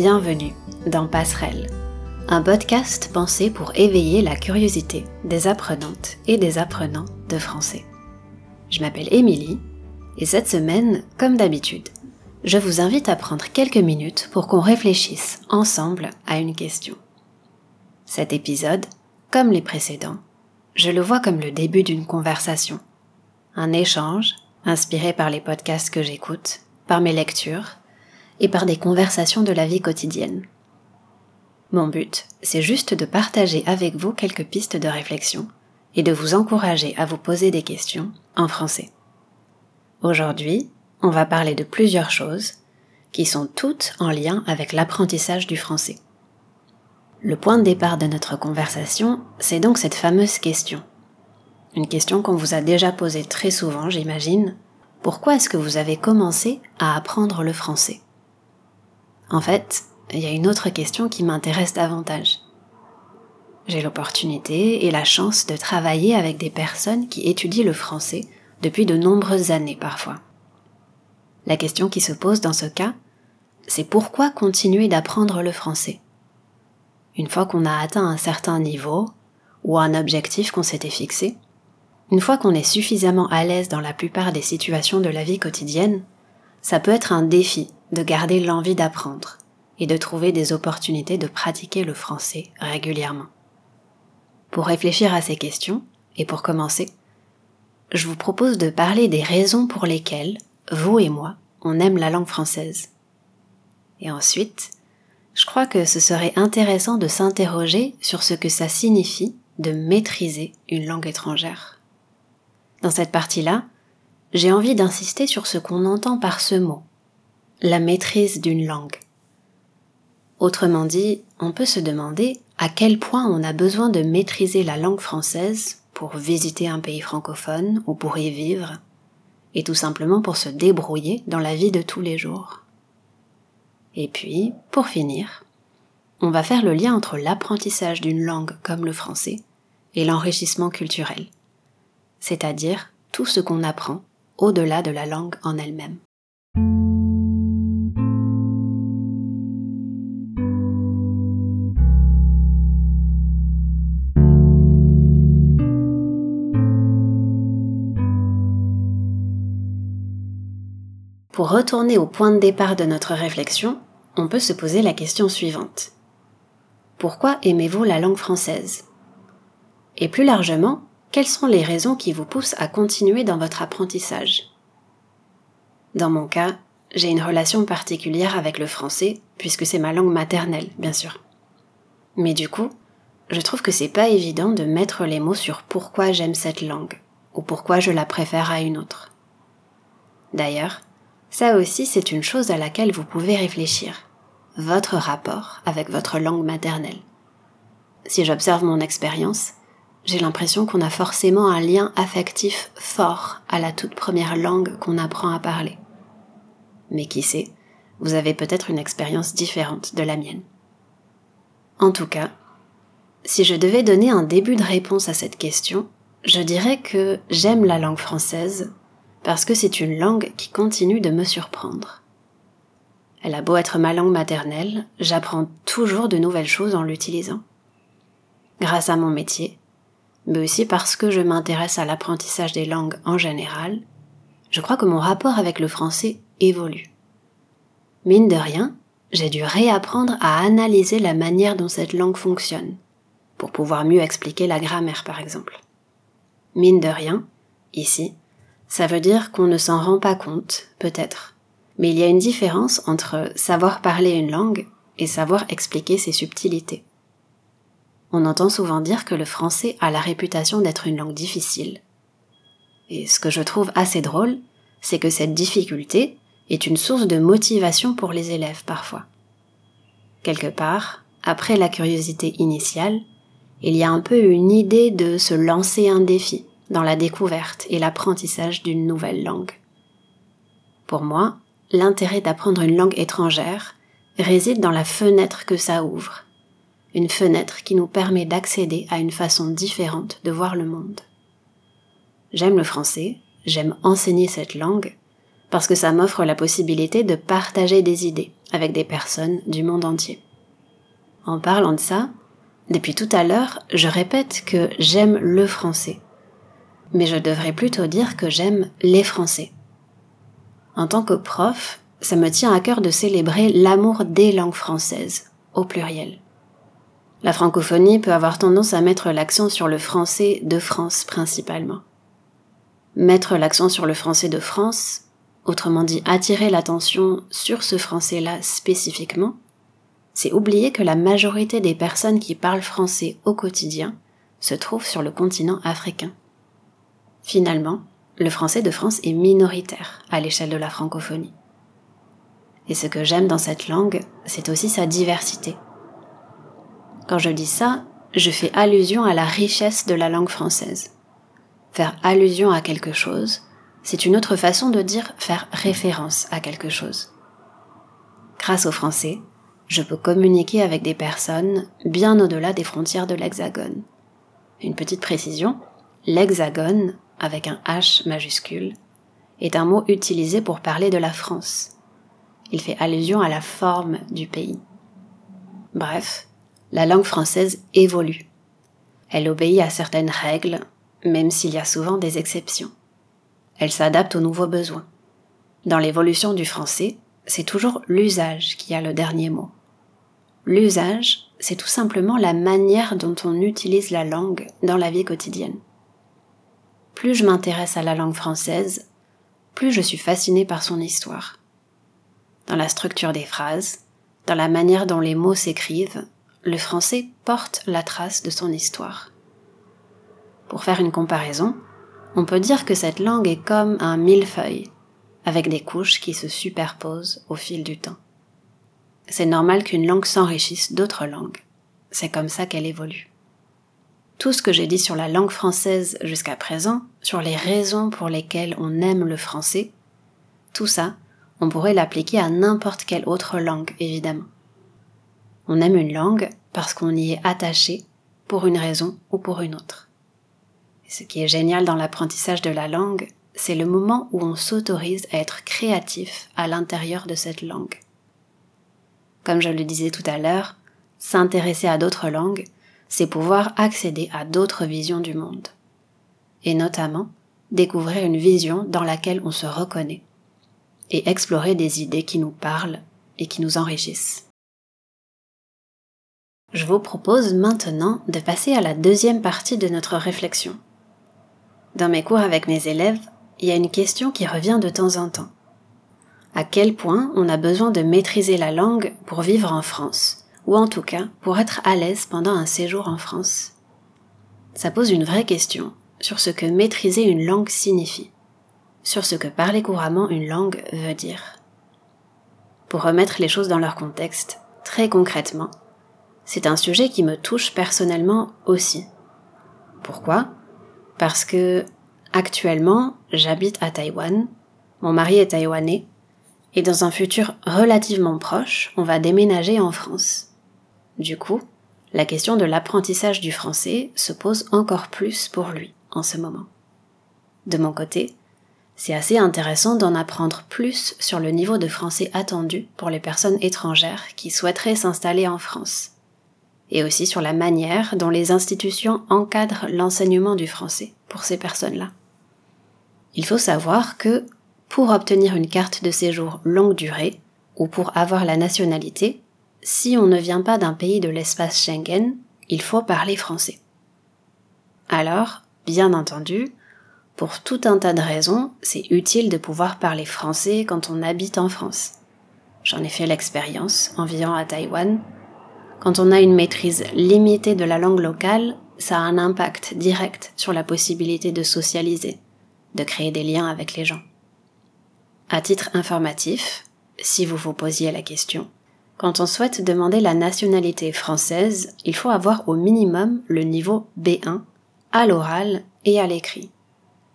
bienvenue dans Passerelle, un podcast pensé pour éveiller la curiosité des apprenantes et des apprenants de français. Je m'appelle Émilie et cette semaine, comme d'habitude, je vous invite à prendre quelques minutes pour qu'on réfléchisse ensemble à une question. Cet épisode, comme les précédents, je le vois comme le début d'une conversation, un échange inspiré par les podcasts que j'écoute, par mes lectures et par des conversations de la vie quotidienne. Mon but, c'est juste de partager avec vous quelques pistes de réflexion et de vous encourager à vous poser des questions en français. Aujourd'hui, on va parler de plusieurs choses qui sont toutes en lien avec l'apprentissage du français. Le point de départ de notre conversation, c'est donc cette fameuse question. Une question qu'on vous a déjà posée très souvent, j'imagine. Pourquoi est-ce que vous avez commencé à apprendre le français? En fait, il y a une autre question qui m'intéresse davantage. J'ai l'opportunité et la chance de travailler avec des personnes qui étudient le français depuis de nombreuses années parfois. La question qui se pose dans ce cas, c'est pourquoi continuer d'apprendre le français? Une fois qu'on a atteint un certain niveau, ou un objectif qu'on s'était fixé, une fois qu'on est suffisamment à l'aise dans la plupart des situations de la vie quotidienne, ça peut être un défi de garder l'envie d'apprendre et de trouver des opportunités de pratiquer le français régulièrement. Pour réfléchir à ces questions, et pour commencer, je vous propose de parler des raisons pour lesquelles, vous et moi, on aime la langue française. Et ensuite, je crois que ce serait intéressant de s'interroger sur ce que ça signifie de maîtriser une langue étrangère. Dans cette partie-là, j'ai envie d'insister sur ce qu'on entend par ce mot, la maîtrise d'une langue. Autrement dit, on peut se demander à quel point on a besoin de maîtriser la langue française pour visiter un pays francophone ou pour y vivre, et tout simplement pour se débrouiller dans la vie de tous les jours. Et puis, pour finir, on va faire le lien entre l'apprentissage d'une langue comme le français et l'enrichissement culturel, c'est-à-dire tout ce qu'on apprend au-delà de la langue en elle-même. Pour retourner au point de départ de notre réflexion, on peut se poser la question suivante. Pourquoi aimez-vous la langue française? Et plus largement, quelles sont les raisons qui vous poussent à continuer dans votre apprentissage? Dans mon cas, j'ai une relation particulière avec le français, puisque c'est ma langue maternelle, bien sûr. Mais du coup, je trouve que c'est pas évident de mettre les mots sur pourquoi j'aime cette langue, ou pourquoi je la préfère à une autre. D'ailleurs, ça aussi, c'est une chose à laquelle vous pouvez réfléchir. Votre rapport avec votre langue maternelle. Si j'observe mon expérience, j'ai l'impression qu'on a forcément un lien affectif fort à la toute première langue qu'on apprend à parler. Mais qui sait, vous avez peut-être une expérience différente de la mienne. En tout cas, si je devais donner un début de réponse à cette question, je dirais que j'aime la langue française parce que c'est une langue qui continue de me surprendre. Elle a beau être ma langue maternelle, j'apprends toujours de nouvelles choses en l'utilisant. Grâce à mon métier, mais aussi parce que je m'intéresse à l'apprentissage des langues en général, je crois que mon rapport avec le français évolue. Mine de rien, j'ai dû réapprendre à analyser la manière dont cette langue fonctionne, pour pouvoir mieux expliquer la grammaire par exemple. Mine de rien, ici, ça veut dire qu'on ne s'en rend pas compte, peut-être. Mais il y a une différence entre savoir parler une langue et savoir expliquer ses subtilités. On entend souvent dire que le français a la réputation d'être une langue difficile. Et ce que je trouve assez drôle, c'est que cette difficulté est une source de motivation pour les élèves parfois. Quelque part, après la curiosité initiale, il y a un peu une idée de se lancer un défi, dans la découverte et l'apprentissage d'une nouvelle langue. Pour moi, l'intérêt d'apprendre une langue étrangère réside dans la fenêtre que ça ouvre, une fenêtre qui nous permet d'accéder à une façon différente de voir le monde. J'aime le français, j'aime enseigner cette langue, parce que ça m'offre la possibilité de partager des idées avec des personnes du monde entier. En parlant de ça, depuis tout à l'heure, je répète que j'aime le français. Mais je devrais plutôt dire que j'aime les Français. En tant que prof, ça me tient à cœur de célébrer l'amour des langues françaises, au pluriel. La francophonie peut avoir tendance à mettre l'accent sur le français de France principalement. Mettre l'accent sur le français de France, autrement dit attirer l'attention sur ce français-là spécifiquement, c'est oublier que la majorité des personnes qui parlent français au quotidien se trouvent sur le continent africain. Finalement, le français de France est minoritaire à l'échelle de la francophonie. Et ce que j'aime dans cette langue, c'est aussi sa diversité. Quand je dis ça, je fais allusion à la richesse de la langue française. Faire allusion à quelque chose, c'est une autre façon de dire faire référence à quelque chose. Grâce au français, je peux communiquer avec des personnes bien au-delà des frontières de l'hexagone. Une petite précision, l'hexagone, avec un H majuscule, est un mot utilisé pour parler de la France. Il fait allusion à la forme du pays. Bref, la langue française évolue. Elle obéit à certaines règles, même s'il y a souvent des exceptions. Elle s'adapte aux nouveaux besoins. Dans l'évolution du français, c'est toujours l'usage qui a le dernier mot. L'usage, c'est tout simplement la manière dont on utilise la langue dans la vie quotidienne. Plus je m'intéresse à la langue française, plus je suis fascinée par son histoire dans la structure des phrases, dans la manière dont les mots s'écrivent, le français porte la trace de son histoire. Pour faire une comparaison, on peut dire que cette langue est comme un millefeuille, avec des couches qui se superposent au fil du temps. C'est normal qu'une langue s'enrichisse d'autres langues. C'est comme ça qu'elle évolue. Tout ce que j'ai dit sur la langue française jusqu'à présent, sur les raisons pour lesquelles on aime le français, tout ça, on pourrait l'appliquer à n'importe quelle autre langue, évidemment. On aime une langue parce qu'on y est attaché pour une raison ou pour une autre. Ce qui est génial dans l'apprentissage de la langue, c'est le moment où on s'autorise à être créatif à l'intérieur de cette langue. Comme je le disais tout à l'heure, s'intéresser à d'autres langues, c'est pouvoir accéder à d'autres visions du monde. Et notamment, découvrir une vision dans laquelle on se reconnaît et explorer des idées qui nous parlent et qui nous enrichissent. Je vous propose maintenant de passer à la deuxième partie de notre réflexion. Dans mes cours avec mes élèves, il y a une question qui revient de temps en temps. À quel point on a besoin de maîtriser la langue pour vivre en France, ou en tout cas pour être à l'aise pendant un séjour en France Ça pose une vraie question sur ce que maîtriser une langue signifie sur ce que parler couramment une langue veut dire. Pour remettre les choses dans leur contexte, très concrètement, c'est un sujet qui me touche personnellement aussi. Pourquoi? Parce que actuellement, j'habite à Taïwan, mon mari est taïwanais, et dans un futur relativement proche, on va déménager en France. Du coup, la question de l'apprentissage du français se pose encore plus pour lui en ce moment. De mon côté, c'est assez intéressant d'en apprendre plus sur le niveau de français attendu pour les personnes étrangères qui souhaiteraient s'installer en France, et aussi sur la manière dont les institutions encadrent l'enseignement du français pour ces personnes-là. Il faut savoir que pour obtenir une carte de séjour longue durée, ou pour avoir la nationalité, si on ne vient pas d'un pays de l'espace Schengen, il faut parler français. Alors, bien entendu, pour tout un tas de raisons, c'est utile de pouvoir parler français quand on habite en France. J'en ai fait l'expérience en vivant à Taïwan. Quand on a une maîtrise limitée de la langue locale, ça a un impact direct sur la possibilité de socialiser, de créer des liens avec les gens. À titre informatif, si vous vous posiez la question, quand on souhaite demander la nationalité française, il faut avoir au minimum le niveau B1 à l'oral et à l'écrit.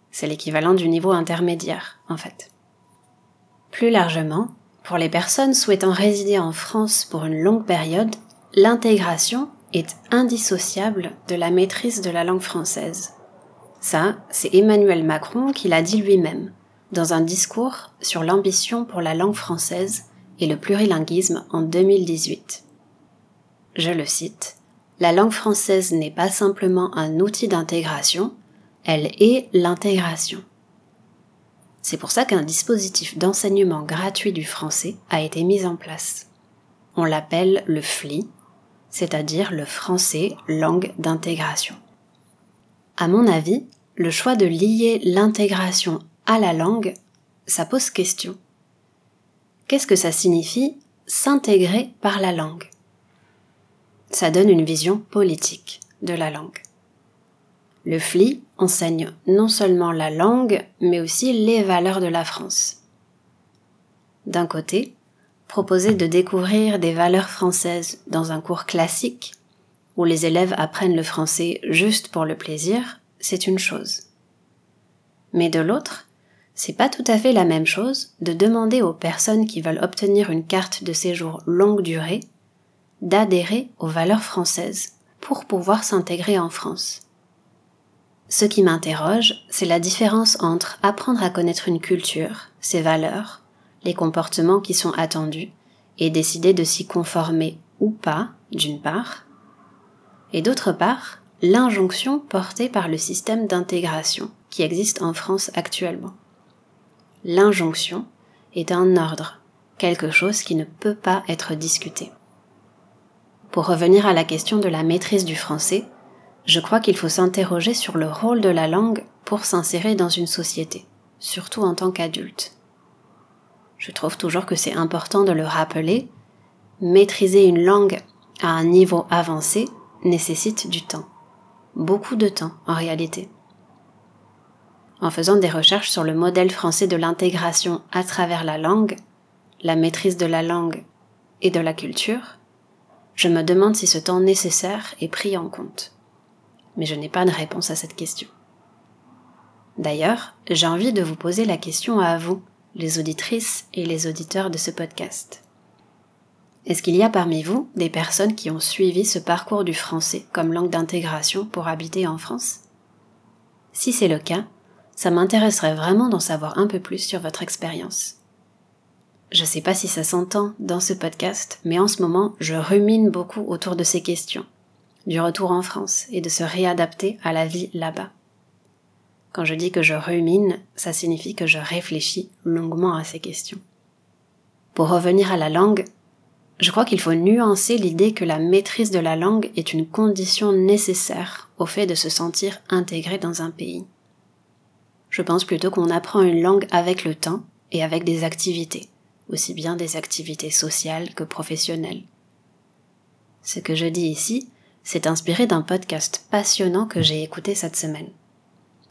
C'est l'équivalent du niveau intermédiaire, en fait. Plus largement, pour les personnes souhaitant résider en France pour une longue période, l'intégration est indissociable de la maîtrise de la langue française. Ça, c'est Emmanuel Macron qui l'a dit lui-même, dans un discours sur l'ambition pour la langue française et le plurilinguisme en 2018. Je le cite, La langue française n'est pas simplement un outil d'intégration, elle est l'intégration. C'est pour ça qu'un dispositif d'enseignement gratuit du français a été mis en place. On l'appelle le FLI, c'est-à-dire le français langue d'intégration. À mon avis, le choix de lier l'intégration à la langue, ça pose question. Qu'est-ce que ça signifie s'intégrer par la langue? Ça donne une vision politique de la langue. Le FLI enseigne non seulement la langue, mais aussi les valeurs de la France. D'un côté, proposer de découvrir des valeurs françaises dans un cours classique, où les élèves apprennent le français juste pour le plaisir, c'est une chose. Mais de l'autre, c'est pas tout à fait la même chose de demander aux personnes qui veulent obtenir une carte de séjour longue durée d'adhérer aux valeurs françaises pour pouvoir s'intégrer en France. Ce qui m'interroge, c'est la différence entre apprendre à connaître une culture, ses valeurs, les comportements qui sont attendus, et décider de s'y conformer ou pas, d'une part, et d'autre part, l'injonction portée par le système d'intégration qui existe en France actuellement. L'injonction est un ordre, quelque chose qui ne peut pas être discuté. Pour revenir à la question de la maîtrise du français, je crois qu'il faut s'interroger sur le rôle de la langue pour s'insérer dans une société, surtout en tant qu'adulte. Je trouve toujours que c'est important de le rappeler, maîtriser une langue à un niveau avancé nécessite du temps. Beaucoup de temps en réalité. En faisant des recherches sur le modèle français de l'intégration à travers la langue, la maîtrise de la langue et de la culture, je me demande si ce temps nécessaire est pris en compte mais je n'ai pas de réponse à cette question. D'ailleurs, j'ai envie de vous poser la question à vous, les auditrices et les auditeurs de ce podcast. Est-ce qu'il y a parmi vous des personnes qui ont suivi ce parcours du français comme langue d'intégration pour habiter en France? Si c'est le cas, ça m'intéresserait vraiment d'en savoir un peu plus sur votre expérience. Je sais pas si ça s'entend dans ce podcast, mais en ce moment, je rumine beaucoup autour de ces questions du retour en France et de se réadapter à la vie là-bas. Quand je dis que je rumine, ça signifie que je réfléchis longuement à ces questions. Pour revenir à la langue, je crois qu'il faut nuancer l'idée que la maîtrise de la langue est une condition nécessaire au fait de se sentir intégré dans un pays. Je pense plutôt qu'on apprend une langue avec le temps et avec des activités, aussi bien des activités sociales que professionnelles. Ce que je dis ici, c'est inspiré d'un podcast passionnant que j'ai écouté cette semaine.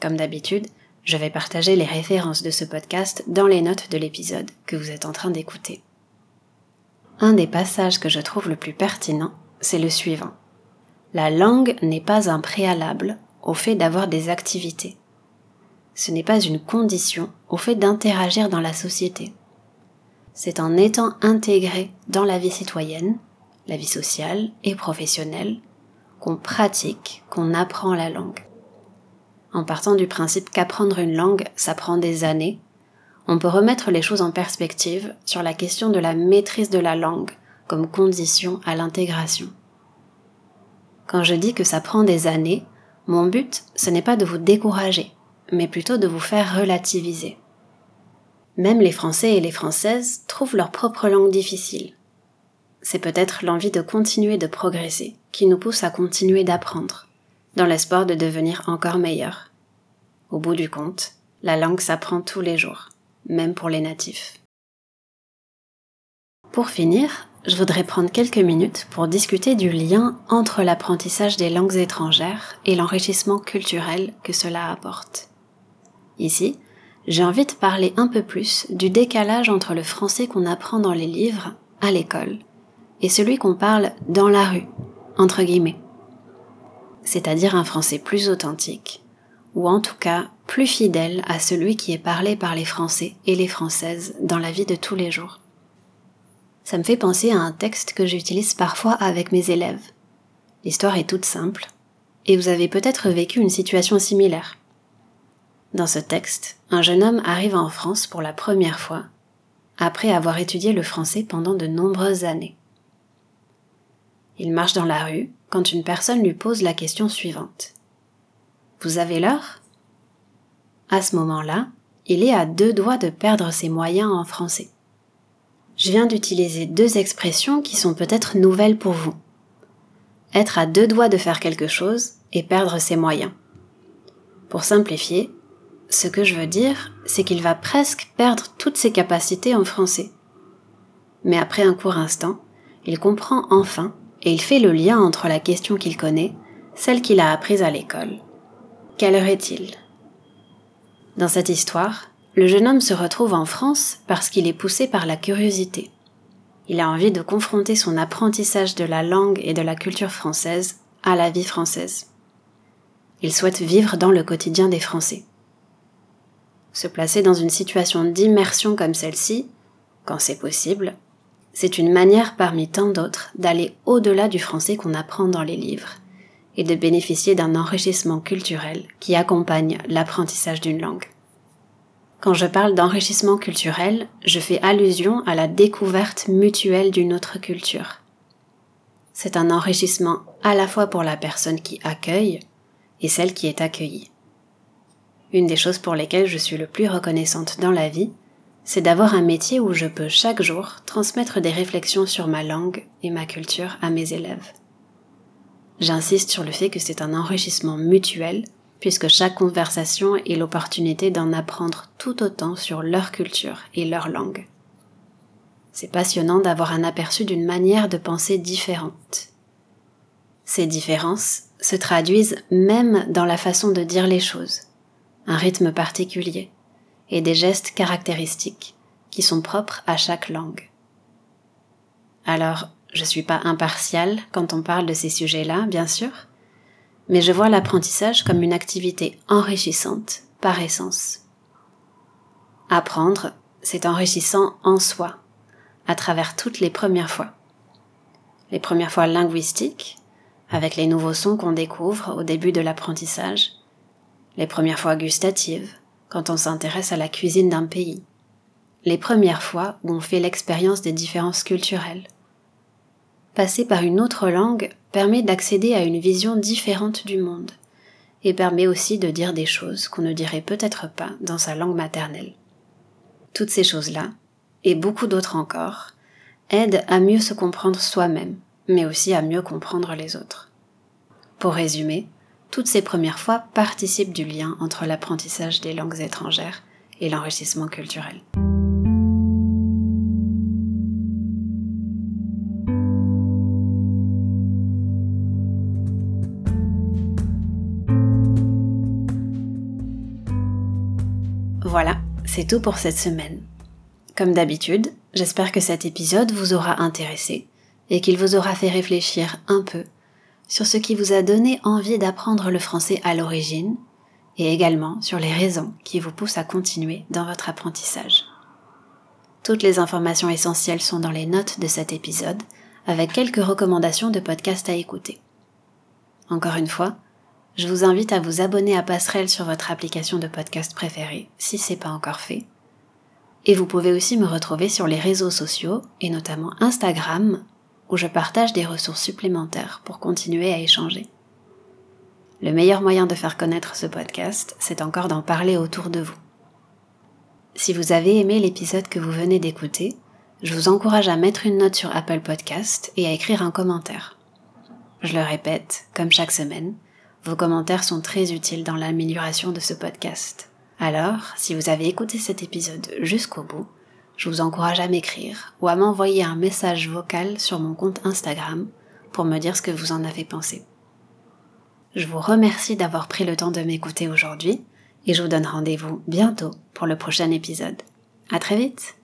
Comme d'habitude, je vais partager les références de ce podcast dans les notes de l'épisode que vous êtes en train d'écouter. Un des passages que je trouve le plus pertinent, c'est le suivant. La langue n'est pas un préalable au fait d'avoir des activités. Ce n'est pas une condition au fait d'interagir dans la société. C'est en étant intégré dans la vie citoyenne, la vie sociale et professionnelle, qu'on pratique, qu'on apprend la langue. En partant du principe qu'apprendre une langue, ça prend des années, on peut remettre les choses en perspective sur la question de la maîtrise de la langue comme condition à l'intégration. Quand je dis que ça prend des années, mon but, ce n'est pas de vous décourager, mais plutôt de vous faire relativiser. Même les Français et les Françaises trouvent leur propre langue difficile c'est peut-être l'envie de continuer de progresser qui nous pousse à continuer d'apprendre, dans l'espoir de devenir encore meilleur. Au bout du compte, la langue s'apprend tous les jours, même pour les natifs. Pour finir, je voudrais prendre quelques minutes pour discuter du lien entre l'apprentissage des langues étrangères et l'enrichissement culturel que cela apporte. Ici, j'ai envie de parler un peu plus du décalage entre le français qu'on apprend dans les livres, à l'école, et celui qu'on parle dans la rue, entre guillemets. C'est-à-dire un français plus authentique, ou en tout cas plus fidèle à celui qui est parlé par les Français et les Françaises dans la vie de tous les jours. Ça me fait penser à un texte que j'utilise parfois avec mes élèves. L'histoire est toute simple, et vous avez peut-être vécu une situation similaire. Dans ce texte, un jeune homme arrive en France pour la première fois, après avoir étudié le français pendant de nombreuses années. Il marche dans la rue quand une personne lui pose la question suivante. Vous avez l'heure? À ce moment-là, il est à deux doigts de perdre ses moyens en français. Je viens d'utiliser deux expressions qui sont peut-être nouvelles pour vous. Être à deux doigts de faire quelque chose et perdre ses moyens. Pour simplifier, ce que je veux dire, c'est qu'il va presque perdre toutes ses capacités en français. Mais après un court instant, il comprend enfin et il fait le lien entre la question qu'il connaît, celle qu'il a apprise à l'école. Quelle heure est-il? Dans cette histoire, le jeune homme se retrouve en France parce qu'il est poussé par la curiosité. Il a envie de confronter son apprentissage de la langue et de la culture française à la vie française. Il souhaite vivre dans le quotidien des Français. Se placer dans une situation d'immersion comme celle-ci, quand c'est possible, c'est une manière parmi tant d'autres d'aller au-delà du français qu'on apprend dans les livres et de bénéficier d'un enrichissement culturel qui accompagne l'apprentissage d'une langue. Quand je parle d'enrichissement culturel, je fais allusion à la découverte mutuelle d'une autre culture. C'est un enrichissement à la fois pour la personne qui accueille et celle qui est accueillie. Une des choses pour lesquelles je suis le plus reconnaissante dans la vie, c'est d'avoir un métier où je peux chaque jour transmettre des réflexions sur ma langue et ma culture à mes élèves. J'insiste sur le fait que c'est un enrichissement mutuel, puisque chaque conversation est l'opportunité d'en apprendre tout autant sur leur culture et leur langue. C'est passionnant d'avoir un aperçu d'une manière de penser différente. Ces différences se traduisent même dans la façon de dire les choses un rythme particulier et des gestes caractéristiques qui sont propres à chaque langue. Alors, je suis pas impartiale quand on parle de ces sujets-là, bien sûr, mais je vois l'apprentissage comme une activité enrichissante par essence. Apprendre, c'est enrichissant en soi, à travers toutes les premières fois. Les premières fois linguistiques, avec les nouveaux sons qu'on découvre au début de l'apprentissage, les premières fois gustatives, quand on s'intéresse à la cuisine d'un pays, les premières fois où on fait l'expérience des différences culturelles. Passer par une autre langue permet d'accéder à une vision différente du monde et permet aussi de dire des choses qu'on ne dirait peut-être pas dans sa langue maternelle. Toutes ces choses-là, et beaucoup d'autres encore, aident à mieux se comprendre soi-même, mais aussi à mieux comprendre les autres. Pour résumer, toutes ces premières fois participent du lien entre l'apprentissage des langues étrangères et l'enrichissement culturel. Voilà, c'est tout pour cette semaine. Comme d'habitude, j'espère que cet épisode vous aura intéressé et qu'il vous aura fait réfléchir un peu sur ce qui vous a donné envie d'apprendre le français à l'origine et également sur les raisons qui vous poussent à continuer dans votre apprentissage. Toutes les informations essentielles sont dans les notes de cet épisode avec quelques recommandations de podcasts à écouter. Encore une fois, je vous invite à vous abonner à Passerelle sur votre application de podcast préférée si c'est pas encore fait. Et vous pouvez aussi me retrouver sur les réseaux sociaux et notamment Instagram où je partage des ressources supplémentaires pour continuer à échanger. Le meilleur moyen de faire connaître ce podcast, c'est encore d'en parler autour de vous. Si vous avez aimé l'épisode que vous venez d'écouter, je vous encourage à mettre une note sur Apple Podcast et à écrire un commentaire. Je le répète, comme chaque semaine, vos commentaires sont très utiles dans l'amélioration de ce podcast. Alors, si vous avez écouté cet épisode jusqu'au bout, je vous encourage à m'écrire ou à m'envoyer un message vocal sur mon compte Instagram pour me dire ce que vous en avez pensé. Je vous remercie d'avoir pris le temps de m'écouter aujourd'hui et je vous donne rendez-vous bientôt pour le prochain épisode. À très vite!